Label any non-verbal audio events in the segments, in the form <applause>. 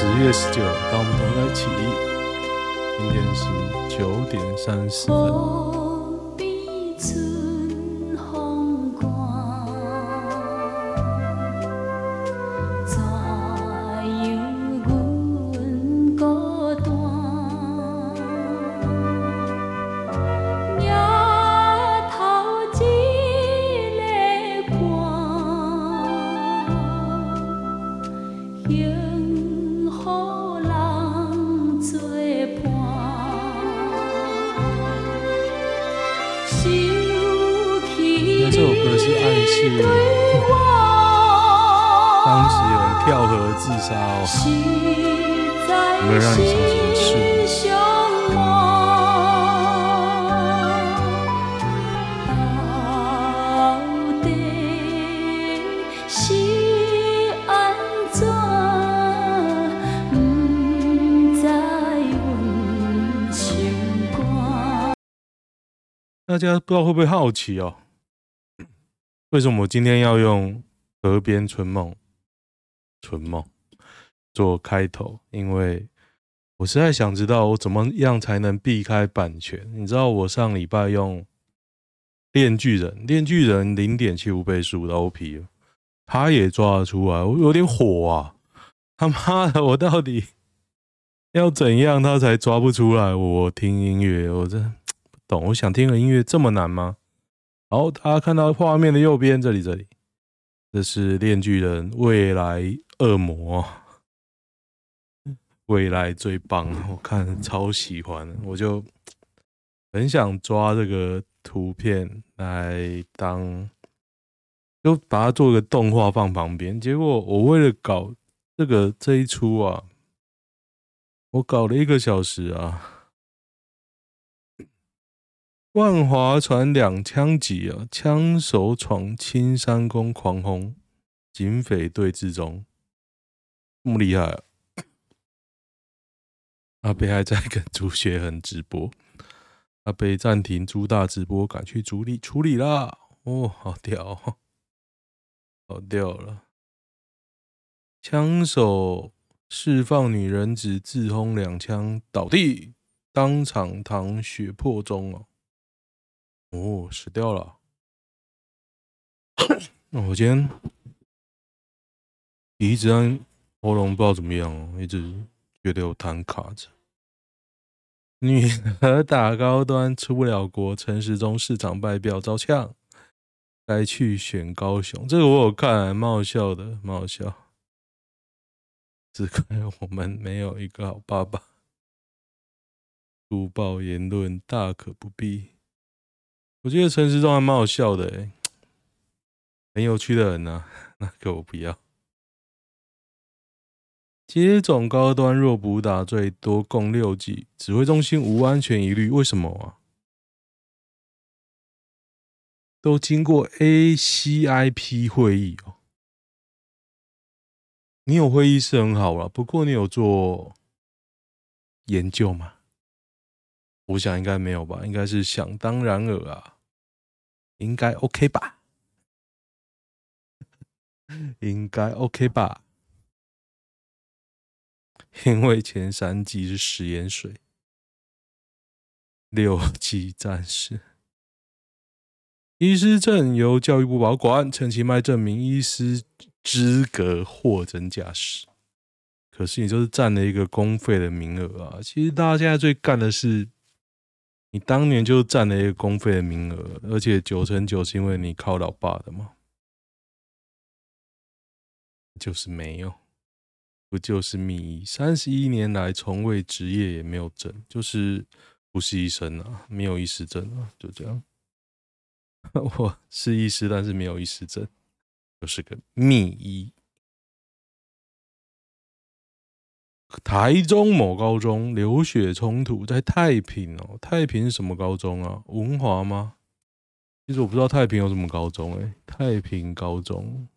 十月十九，当我们同在一起。今天是九点三十分。大家不知道会不会好奇哦？为什么我今天要用《河边春梦》春梦做开头？因为我实在想知道我怎么样才能避开版权。你知道我上礼拜用《链锯人》《链锯人》零点七五倍速的 OP，他也抓得出来，我有点火啊！他妈的，我到底要怎样他才抓不出来？我听音乐，我这。懂，我想听个音乐这么难吗？好，大家看到画面的右边这里，这里，这是《链锯人》未来恶魔，未来最棒，我看超喜欢，我就很想抓这个图片来当，就把它做个动画放旁边。结果我为了搞这个这一出啊，我搞了一个小时啊。万华传两枪戟啊，枪手闯青山宫狂轰，警匪对峙中，这么厉害！阿北还在跟朱学恒直播，阿北暂停朱大直播，赶去处理处理啦！哦，好屌，好屌了！枪手释放女人质，自轰两枪倒地，当场淌血泊中哦。哦，死掉了。那我今天鼻子和喉咙不知道怎么样哦，一直觉得有痰卡着。女儿打高端出不了国，陈时中市长败票遭呛，该去选高雄。这个我有看，蛮好笑的，蛮好笑。只怪我们没有一个好爸爸。粗暴言论大可不必。我觉得陈时中还蛮好笑的，很有趣的人呐、啊。<laughs> 那个我不要。接种高端若补打最多共六剂，指挥中心无安全疑虑，为什么啊？都经过 ACIP 会议哦。你有会议是很好了，不过你有做研究吗？我想应该没有吧，应该是想当然尔啊，应该 OK 吧，<laughs> 应该 OK 吧，因为前三季是食盐水，六级战士。医师证由教育部保管，陈其迈证明医师资格货真价实，可是你就是占了一个公费的名额啊！其实大家现在最干的是。你当年就占了一个公费的名额，而且九成九是因为你靠老爸的吗？就是没有，不就是秘医？三十一年来从未执业，也没有证，就是不是医生啊，没有医师证啊，就这样。<laughs> 我是医师，但是没有医师证，就是个秘医。台中某高中流血冲突在太平哦，太平是什么高中啊？文华吗？其实我不知道太平有什么高中哎、太平高中，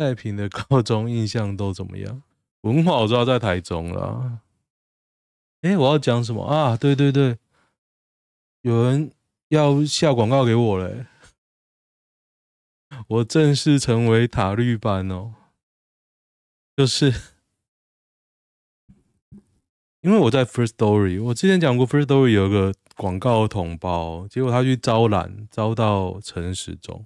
太平的高中印象都怎么样？文化我知道在台中啦。哎，我要讲什么啊？对对对，有人要下广告给我嘞，我正式成为塔绿班哦。就是因为我在 First Story，我之前讲过 First Story 有个广告同胞，结果他去招揽，招到陈时中，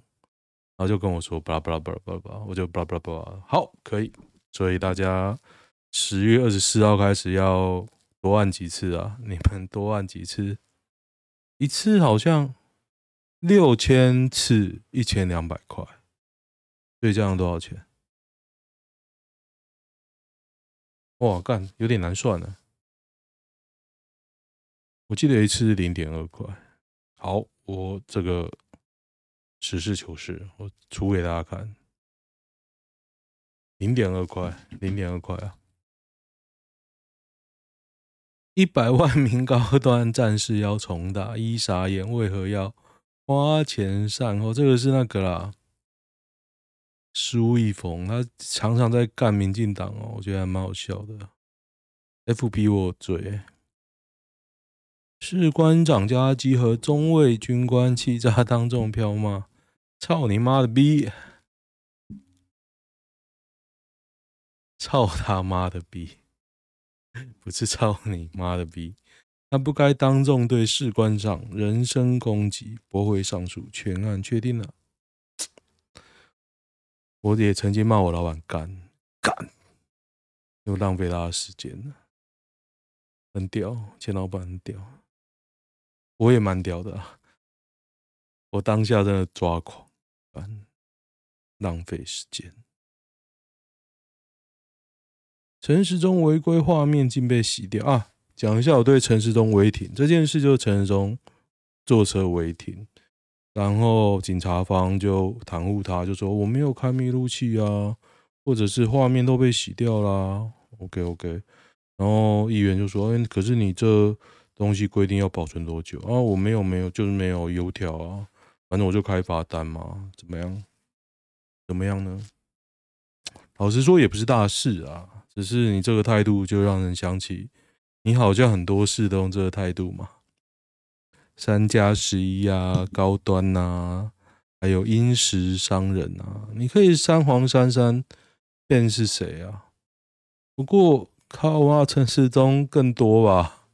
然后就跟我说巴拉巴拉巴拉巴拉，我就巴拉巴拉巴拉，好，可以，所以大家十月二十四号开始要多按几次啊？<laughs> 你们多按几次？一次好像六千次，一千两百块，所以这样多少钱？哇，干，有点难算呢。我记得一次是零点二块。好，我这个实事求是，我出给大家看，零点二块，零点二块啊。一百万名高端战士要重打，一傻眼，为何要花钱善后？这个是那个啦，苏一峰，他常常在干民进党哦，我觉得还蛮好笑的。FB 我嘴，士官长加集合中尉军官气炸当众飘吗，操你妈的逼！操他妈的逼！不是操你妈的逼！他不该当众对士官长人身攻击，驳回上诉，全案确定了。我也曾经骂我老板干干，又浪费他的时间了。很屌，钱老板很屌，我也蛮屌的啊。我当下真的抓狂，浪费时间。陈时中违规画面竟被洗掉啊！讲一下我对陈时中违停这件事，就是陈时中坐车违停，然后警察方就袒护他，就说我没有开密录器啊，或者是画面都被洗掉啦。OK OK，然后议员就说：“哎，可是你这东西规定要保存多久啊？我没有没有，就是没有油条啊，反正我就开罚单嘛，怎么样？怎么样呢？老实说，也不是大事啊。”只是你这个态度，就让人想起你好像很多事都用这个态度嘛。三加十一啊，高端呐、啊，还有殷实商人啊，你可以三黄三三，便是谁啊？不过靠啊，陈时中更多吧？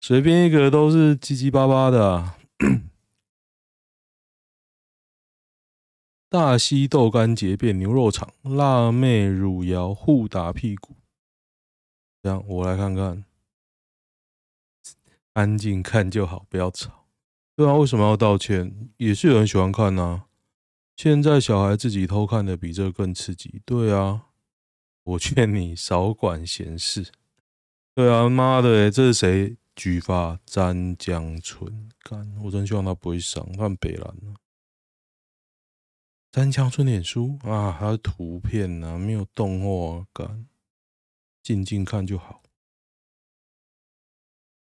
随便一个都是七七八八的、大溪豆干节变牛肉场，辣妹汝窑互打屁股。这样我来看看，安静看就好，不要吵。对啊，为什么要道歉？也是有人喜欢看呐、啊。现在小孩自己偷看的比这更刺激。对啊，我劝你少管闲事。对啊，妈的、欸，这是谁举发？詹江纯干，我真希望他不会上，看北兰三枪春点书啊，还有图片呢、没有动画感，静静看就好。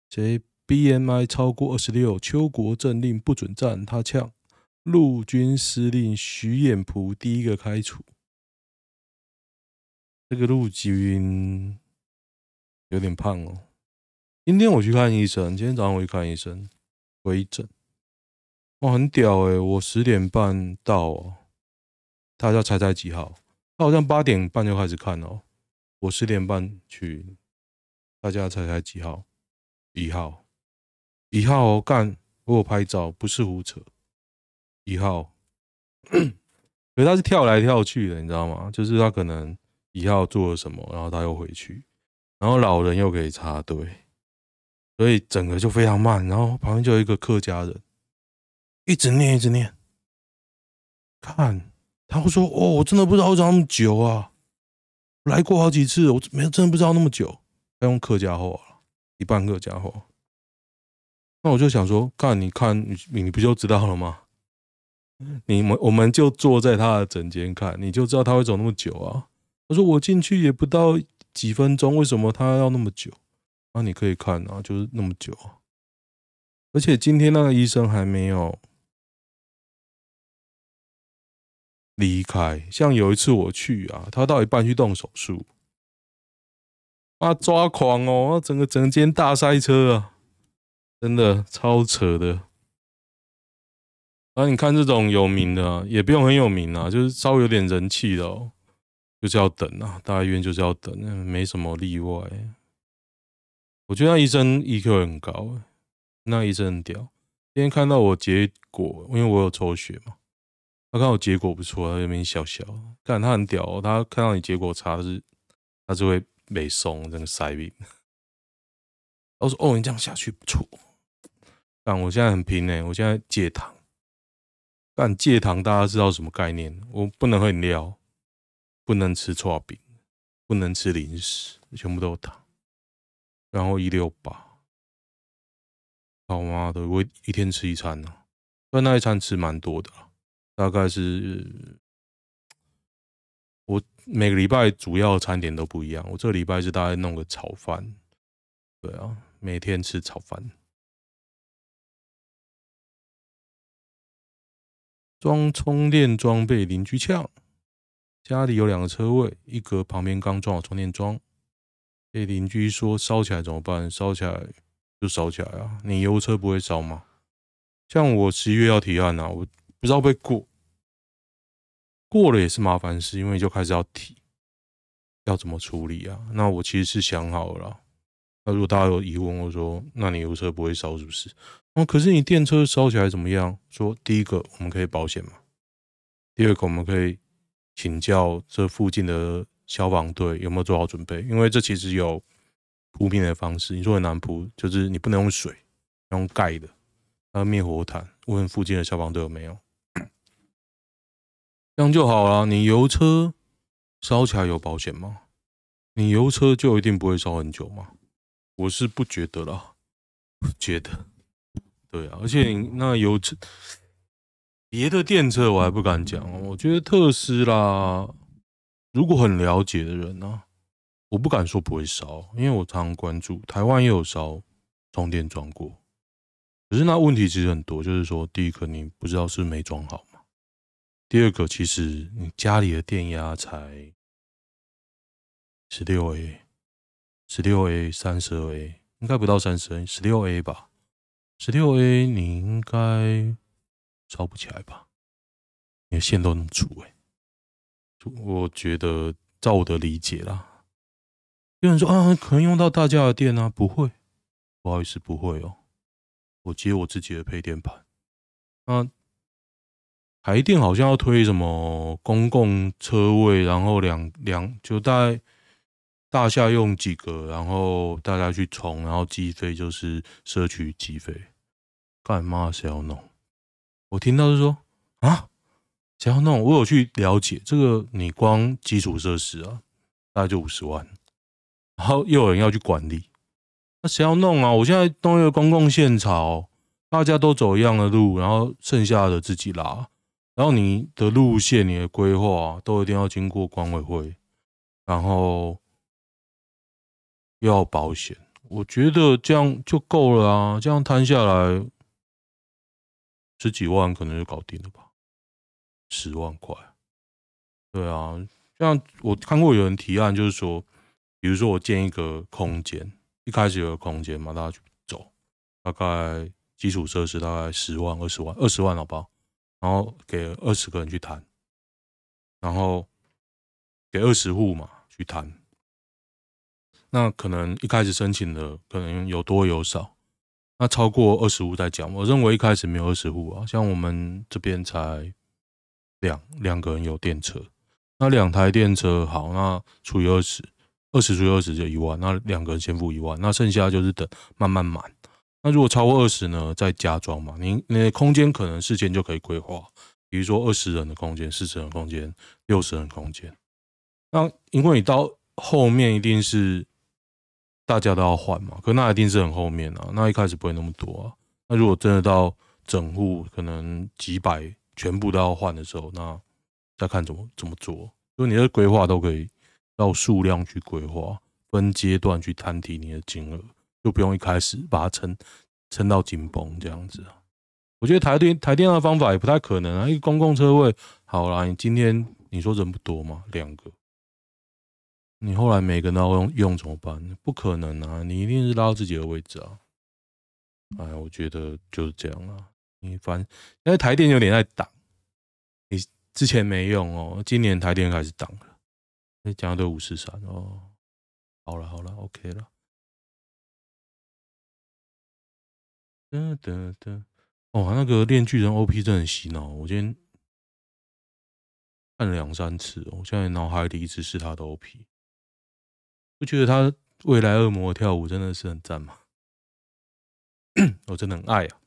谁 BMI 超过二十六，邱国政令不准战，他呛陆军司令徐衍璞第一个开除。这个陆军有点胖哦。今天我去看医生，今天早上我去看医生，回诊。哇，很屌诶，我十点半到哦。大家猜猜几号？他好像八点半就开始看哦。我十点半去，大家猜猜几号？一号，一号哦，干！我有拍照，不是胡扯。一号，<clears throat> 可是他是跳来跳去的，你知道吗？就是他可能一号做了什么，然后他又回去，然后老人又可以插队，所以整个就非常慢。然后旁边就有一个客家人，一直念，一直念，看。他会说：“哦，我真的不知道为什么那么久啊！来过好几次，我没真的不知道那么久。”要用客家话，一半客家话。那我就想说：“看，你看你你不就知道了吗？你们我们就坐在他的诊间看，你就知道他会走那么久啊。”他说：“我进去也不到几分钟，为什么他要那么久？”那你可以看啊，就是那么久。而且今天那个医生还没有。离开，像有一次我去啊，他到一半去动手术，啊抓狂哦，整个整间大塞车啊，真的超扯的。啊，你看这种有名的，也不用很有名啊，就是稍微有点人气的哦，就是要等啊，大医院就是要等，没什么例外。我觉得那医生 EQ 很高，那医生很屌。今天看到我结果，因为我有抽血嘛，他看我结果不错，他有点笑笑。但他很屌，他看到你结果差是，他就会没松，这个塞病。我说：“哦，你这样下去不错。”但我现在很拼呢，我现在戒糖。但戒糖，大家知道什么概念？我不能喝饮料，不能吃剉冰，不能吃零食，全部都有糖。然后一六八，好妈的，我一天吃一餐呢、啊，但那一餐吃蛮多的，大概是我每个礼拜主要餐点都不一样。我这个礼拜是大概弄个炒饭，对啊，每天吃炒饭。装充电桩被邻居呛，家里有两个车位，一格旁边刚装好充电桩，被邻居说烧起来怎么办？烧起来就烧起来啊！你油车不会烧吗？像我十一月要提案啊，我不知道被过，过了也是麻烦事，因为就开始要提，要怎么处理啊？那我其实是想好了，那如果大家有疑问，我说那你油车不会烧是不是？哦，可是你电车烧起来怎么样？说第一个我们可以保险嘛，第二个我们可以请教这附近的消防队有没有做好准备，因为这其实有扑灭的方式。你说很难扑，就是你不能用水，用盖的，还有灭火毯，问附近的消防队有没有，这样就好了。你油车烧起来有保险吗？你油车就一定不会烧很久吗？我是不觉得啦，不觉得。对啊，而且那油车，别的电车我还不敢讲。我觉得特斯拉，如果很了解的人呢、我不敢说不会烧，因为我常常关注台湾也有烧充电桩过。可是那问题其实很多，就是说，第一个你不知道是没装好，第二个其实你家里的电压才十六 A，十六 A 三十二 A，应该不到三十 A，十六 A 吧。十六 A，你应该烧不起来吧？你的线都那么粗哎，我觉得照我的理解啦，有人说啊，可能用到大家的电啊，不会，不好意思，不会哦。我接我自己的配电盘。那台电好像要推什么公共车位，然后两两就大概。大厦用几个，然后大家去充，然后计费就是社区计费。干嘛谁要弄？我听到是说啊，谁要弄？我有去了解这个，你光基础设施啊，大概就五十万，然后又有人要去管理，那谁要弄啊？我现在弄一个公共线槽，大家都走一样的路，然后剩下的自己拉，然后你的路线、你的规划都一定要经过管委会，然后。要保险，我觉得这样就够了啊！这样摊下来十几万可能就搞定了吧？十万块，对啊，像我看过有人提案，就是说，比如说我建一个空间，一开始有个空间嘛，大家去走，大概基础设施大概十万、二十万、二十万，好不好？然后给二十个人去谈，然后给二十户嘛去谈。那可能一开始申请的可能有多有少，那超过二十户再讲。我认为一开始没有二十户啊，像我们这边才两两个人有电车，那两台电车好，那除以二十，二十除以二十就一万，那两个人先付一万，那剩下就是等慢慢满。那如果超过二十呢，再加装嘛。你你的空间可能事先就可以规划，比如说二十人的空间、四十人空间、六十人空间。那因为你到后面一定是。大家都要换嘛，可那一定是很后面啊，那一开始不会那么多啊。那如果真的到整户可能几百全部都要换的时候，那再看怎么怎么做。就你的规划都可以到数量去规划，分阶段去摊提你的金额，就不用一开始把它撑撑到紧绷这样子啊。我觉得台电台电的方法也不太可能啊，一个公共车位好啦，你今天你说人不多吗？两个。你后来每个人都要用用怎么办？不可能啊！你一定是拉到自己的位置啊！哎，我觉得就是这样啊。你反正因为台电有点在挡，你之前没用哦，今年台电开始挡了。你，讲的五十三哦，好了好了，OK 了。噔噔噔，哦，那个链锯人 OP 真的很洗脑，我今天看了两三次哦，我现在脑海里一直是他的 OP，不觉得他未来恶魔跳舞真的是很赞吗？<clears throat> 我真的很爱啊。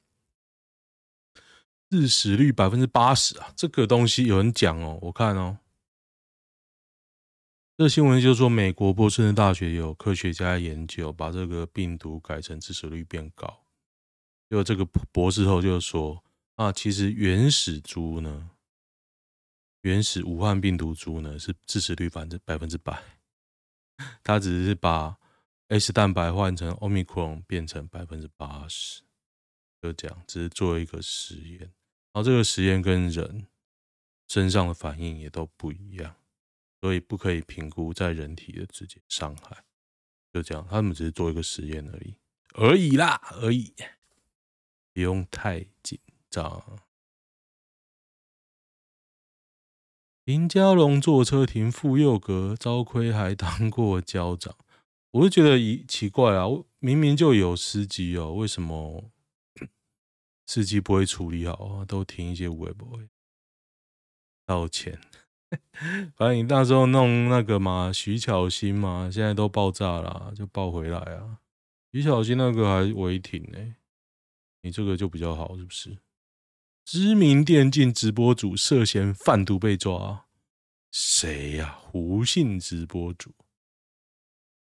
致死率百分之八十啊！这个东西有人讲哦，我看哦，这新闻就说，美国波士顿大学有科学家研究，把这个病毒改成致死率变高。就这个博士后就说啊，其实原始猪呢，原始武汉病毒株呢是致死率百分之百分之百，他只是把 S 蛋白换成 Omicron 变成百分之八十，就这样，只是做一个实验。然后这个实验跟人身上的反应也都不一样，所以不可以评估在人体的直接伤害。就这样，他们只是做一个实验而已，而已啦，而已，不用太紧张。林佳龙坐车停妇幼阁，遭亏还当过交长，我就觉得一奇怪啊，明明就有司机哦，为什么？<coughs> 司机不会处理好啊，都停一些违规，道歉。<laughs> 反正你那时候弄那个嘛，徐巧芯嘛，现在都爆炸了，就爆回来啊。徐巧芯那个还违停呢，你这个就比较好，是不是？知名电竞直播主涉嫌贩毒被抓，谁呀？胡姓直播主，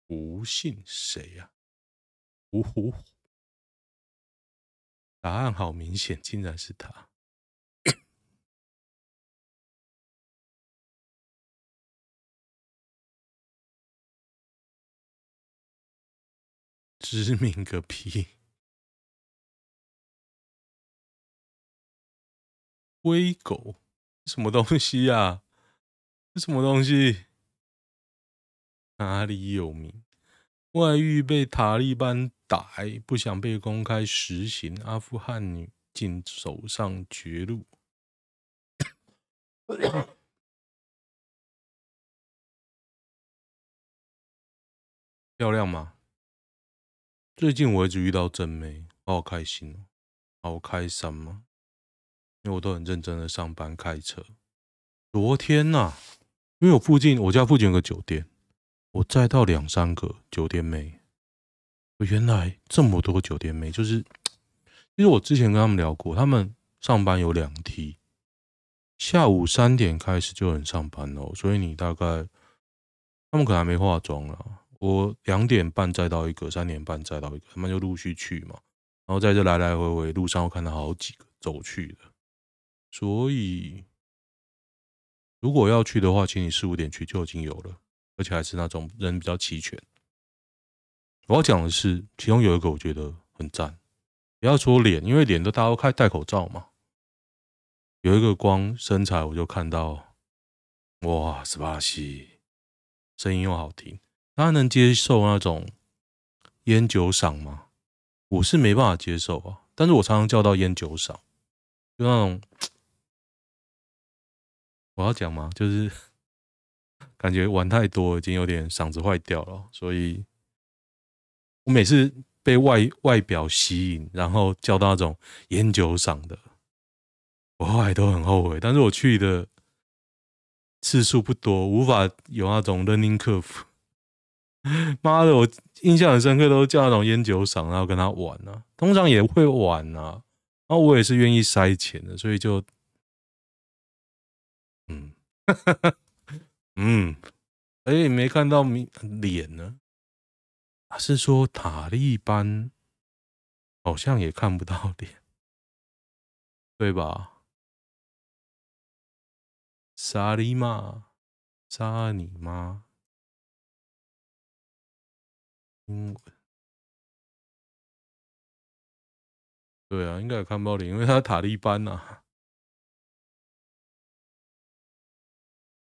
胡姓谁呀？胡胡。答案好明显，竟然是他。知名个屁！灰狗什么东西呀、啊？什么东西？哪里有名？外遇被塔利班逮，不想被公开实行。阿富汗女竟走上绝路，漂亮吗？最近我一直遇到正妹，好开心哦，好开心吗？因为我都很认真的上班开车。昨天呐、因为我附近我家附近有个酒店。我载到两三个酒店妹，原来这么多酒店妹，就是其实我之前跟他们聊过，他们上班有两梯，下午三点开始就能上班哦，所以你大概他们可能还没化妆啦。我两点半载到一个，三点半载到一个，他们就陆续去嘛，然后在这来来回回路上，我看到好几个走去的，所以如果要去的话，请你四五点去就已经有了。而且还是那种人比较齐全。我要讲的是，其中有一个我觉得很赞。不要说脸，因为脸都大家都开戴口罩嘛。有一个光身材，我就看到，哇，斯巴西，声音又好听。大家能接受那种烟酒嗓吗？我是没办法接受啊。但是我常常叫到烟酒嗓，就那种，我要讲吗？就是。<laughs> 感觉玩太多，已经有点嗓子坏掉了，所以我每次被外外表吸引，然后叫到那种烟酒嗓的，我后来都很后悔。但是我去的次数不多，无法有那种 learning curve。<laughs> 妈的，我印象很深刻，都叫那种烟酒嗓，然后跟他玩啊，通常也会玩啊，然后我也是愿意塞钱的，所以就，<laughs> 嗯。嗯，哎、欸，没看到脸呢。是说塔利班好像也看不到脸，<laughs> 对吧？沙利玛，沙你妈！英文，对啊，应该也看不到脸，因为他塔利班呐、啊。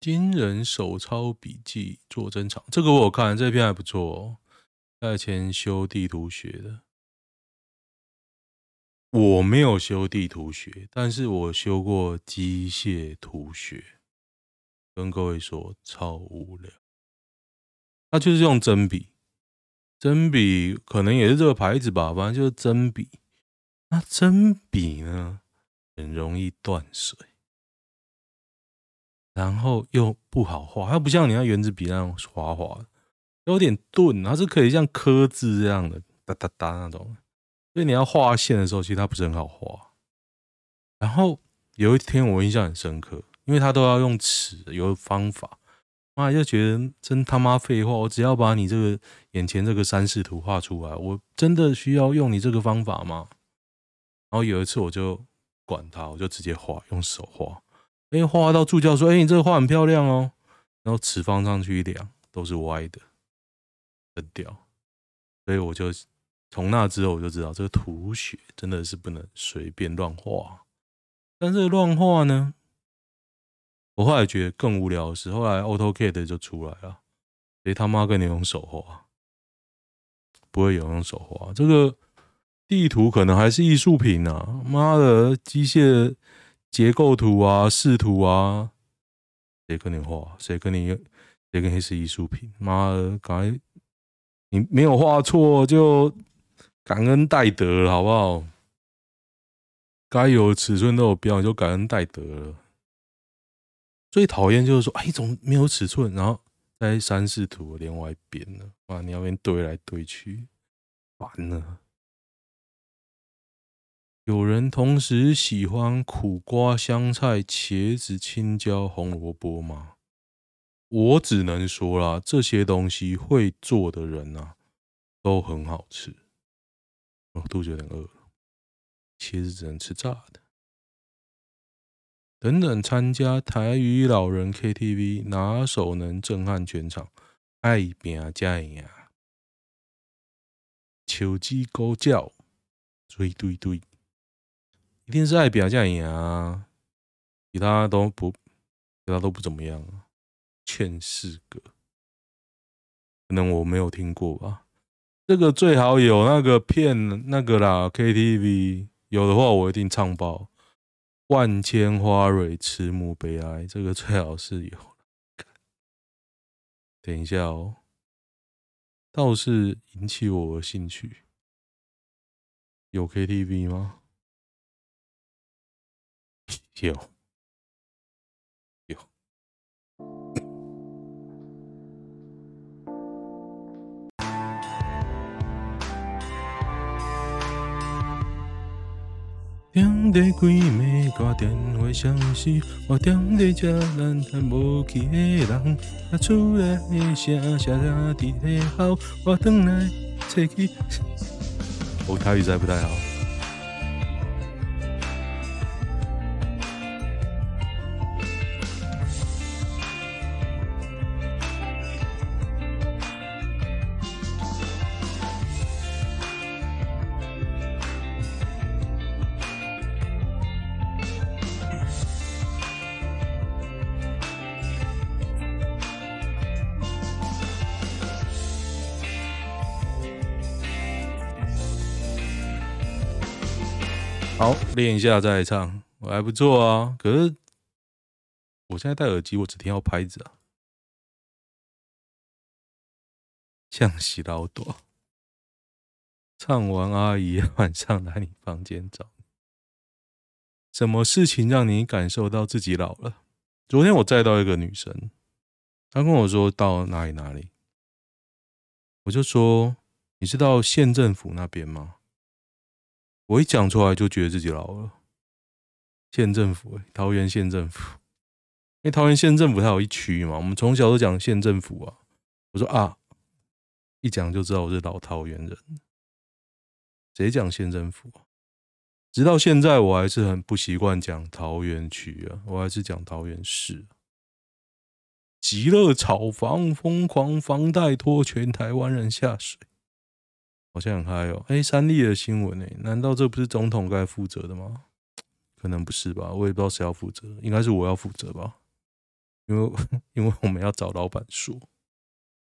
新人手抄笔记做珍藏，这个我看，这篇还不错哦。在前修地图学的，我没有修地图学，但是我修过机械图学。跟各位说，超无聊。它就是用针笔，针笔可能也是这个牌子吧，反正就是针笔。那针笔呢，很容易断水，然后又不好画，它不像你那原子笔那种滑滑的，有点钝，它是可以像刻字这样的哒哒哒那种，所以你要画线的时候，其实它不是很好画。然后有一天我印象很深刻，因为它都要用尺，有方法，妈就觉得真他妈废话，我只要把你这个眼前这个三视图画出来，我真的需要用你这个方法吗？然后有一次我就管他，我就直接画，用手画。哎，画到助教说：“哎，你这个画很漂亮哦。”然后尺放上去一量，都是歪的，很屌。所以我就从那之后我就知道，这个图学真的是不能随便乱画。但是乱画呢，我后来觉得更无聊的是，后来 AutoCAD 就出来了，谁他妈跟你用手画？不会有人用手画这个。地图可能还是艺术品啊！妈的，机械结构图啊、视图啊，谁跟你画？谁跟你？谁跟你是艺术品？妈的，赶快！你没有画错就感恩戴德了，好不好？该有尺寸都有标，就感恩戴德了。最讨厌就是说，哎，怎么没有尺寸？然后在三视图连外边了，哇，你要边堆来堆去，烦了。有人同时喜欢苦瓜、香菜、茄子、青椒、红萝卜吗？我只能说啦，这些东西会做的人啊，都很好吃。我肚子有点饿了，茄子只能吃炸的。等等，参加台语老人 KTV，哪首能震撼全场？爱拼才会赢，手机高叫，追对对。一定是爱表现赢啊，其他都不，其他都不怎么样啊。劝世歌，可能我没有听过吧。这个最好有那个片那个啦，KTV 有的话我一定唱爆。万千花蕊迟暮悲哀，这个最好是有。<laughs> 等一下哦，倒是引起我的兴趣。有 KTV 吗？有有，<coughs> 点的几枚挂电话相思，我点的这难叹无去的人，啊厝内的声声在在吼，我转来找去。我台语实在不太好。好，练一下再唱，我还不错啊。可是我现在戴耳机，我只听到拍子啊。像洗老多，唱完阿姨晚上来你房间找你。什么事情让你感受到自己老了？昨天我载到一个女生，她跟我说到哪里哪里，我就说，你是到县政府那边吗？我一讲出来就觉得自己老了。县政府，桃园县政府，因为桃园县政府它有一区嘛，我们从小都讲县政府啊。我说啊，一讲就知道我是老桃园人。谁讲县政府啊？直到现在我还是很不习惯讲桃园区啊，我还是讲桃园市。极乐炒房疯狂房贷拖全台湾人下水。好像很嗨哦！哎，三立的新闻哎，难道这不是总统该负责的吗？<tsk> 可能不是吧，我也不知道谁要负责，应该是我要负责吧，因为 <laughs> 因为我们要找老板说，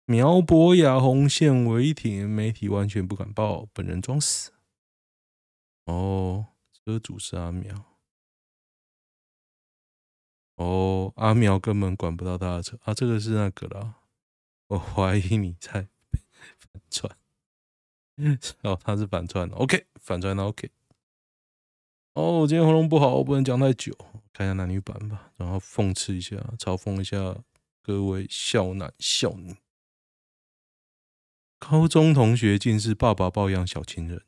苗博雅红线违停，媒体完全不敢报，本人装死。哦，车主是阿苗。哦，阿苗根本管不到他的车啊，这个是那个啦。我怀疑你在 <laughs> 反串。<laughs> 哦，他是反串的，OK，反串的 OK。哦，今天喉咙不好，我不能讲太久，看一下男女版吧，然后讽刺一下，嘲讽一下各位少男少女。高中同学竟是爸爸抱养小情人，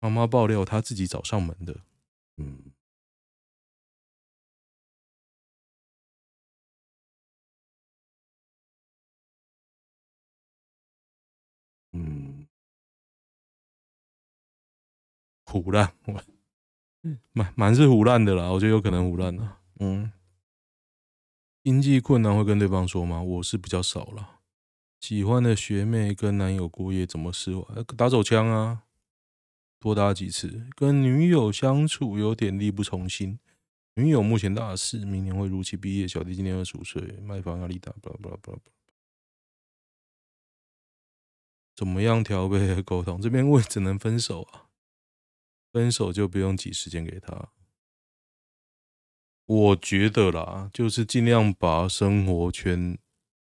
妈妈爆料他自己找上门的。嗯，唬烂，蛮蛮是胡烂的啦，我觉得有可能胡烂的。嗯，经济困难会跟对方说吗？我是比较少了。喜欢的学妹跟男友过夜怎么释怀？打手枪啊，多打几次。跟女友相处有点力不从心。女友目前大四，明年会如期毕业。小弟今年二十五岁，卖房压力大，不拉不拉巴拉。怎么样调配和沟通？这边我也只能分手啊，分手就不用挤时间给他。我觉得啦，就是尽量把生活圈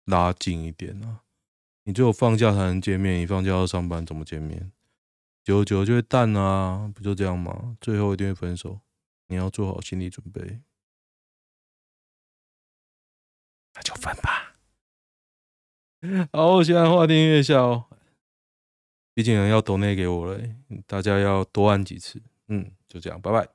拉近一点啊。你只有放假才能见面，你放假要上班怎么见面？久久就会淡啊，不就这样吗？最后一定会分手，你要做好心理准备。那就分吧。<laughs> 好，现在话听月下哦。毕竟人要抖内给我了，大家要多按几次，嗯，就这样，拜拜。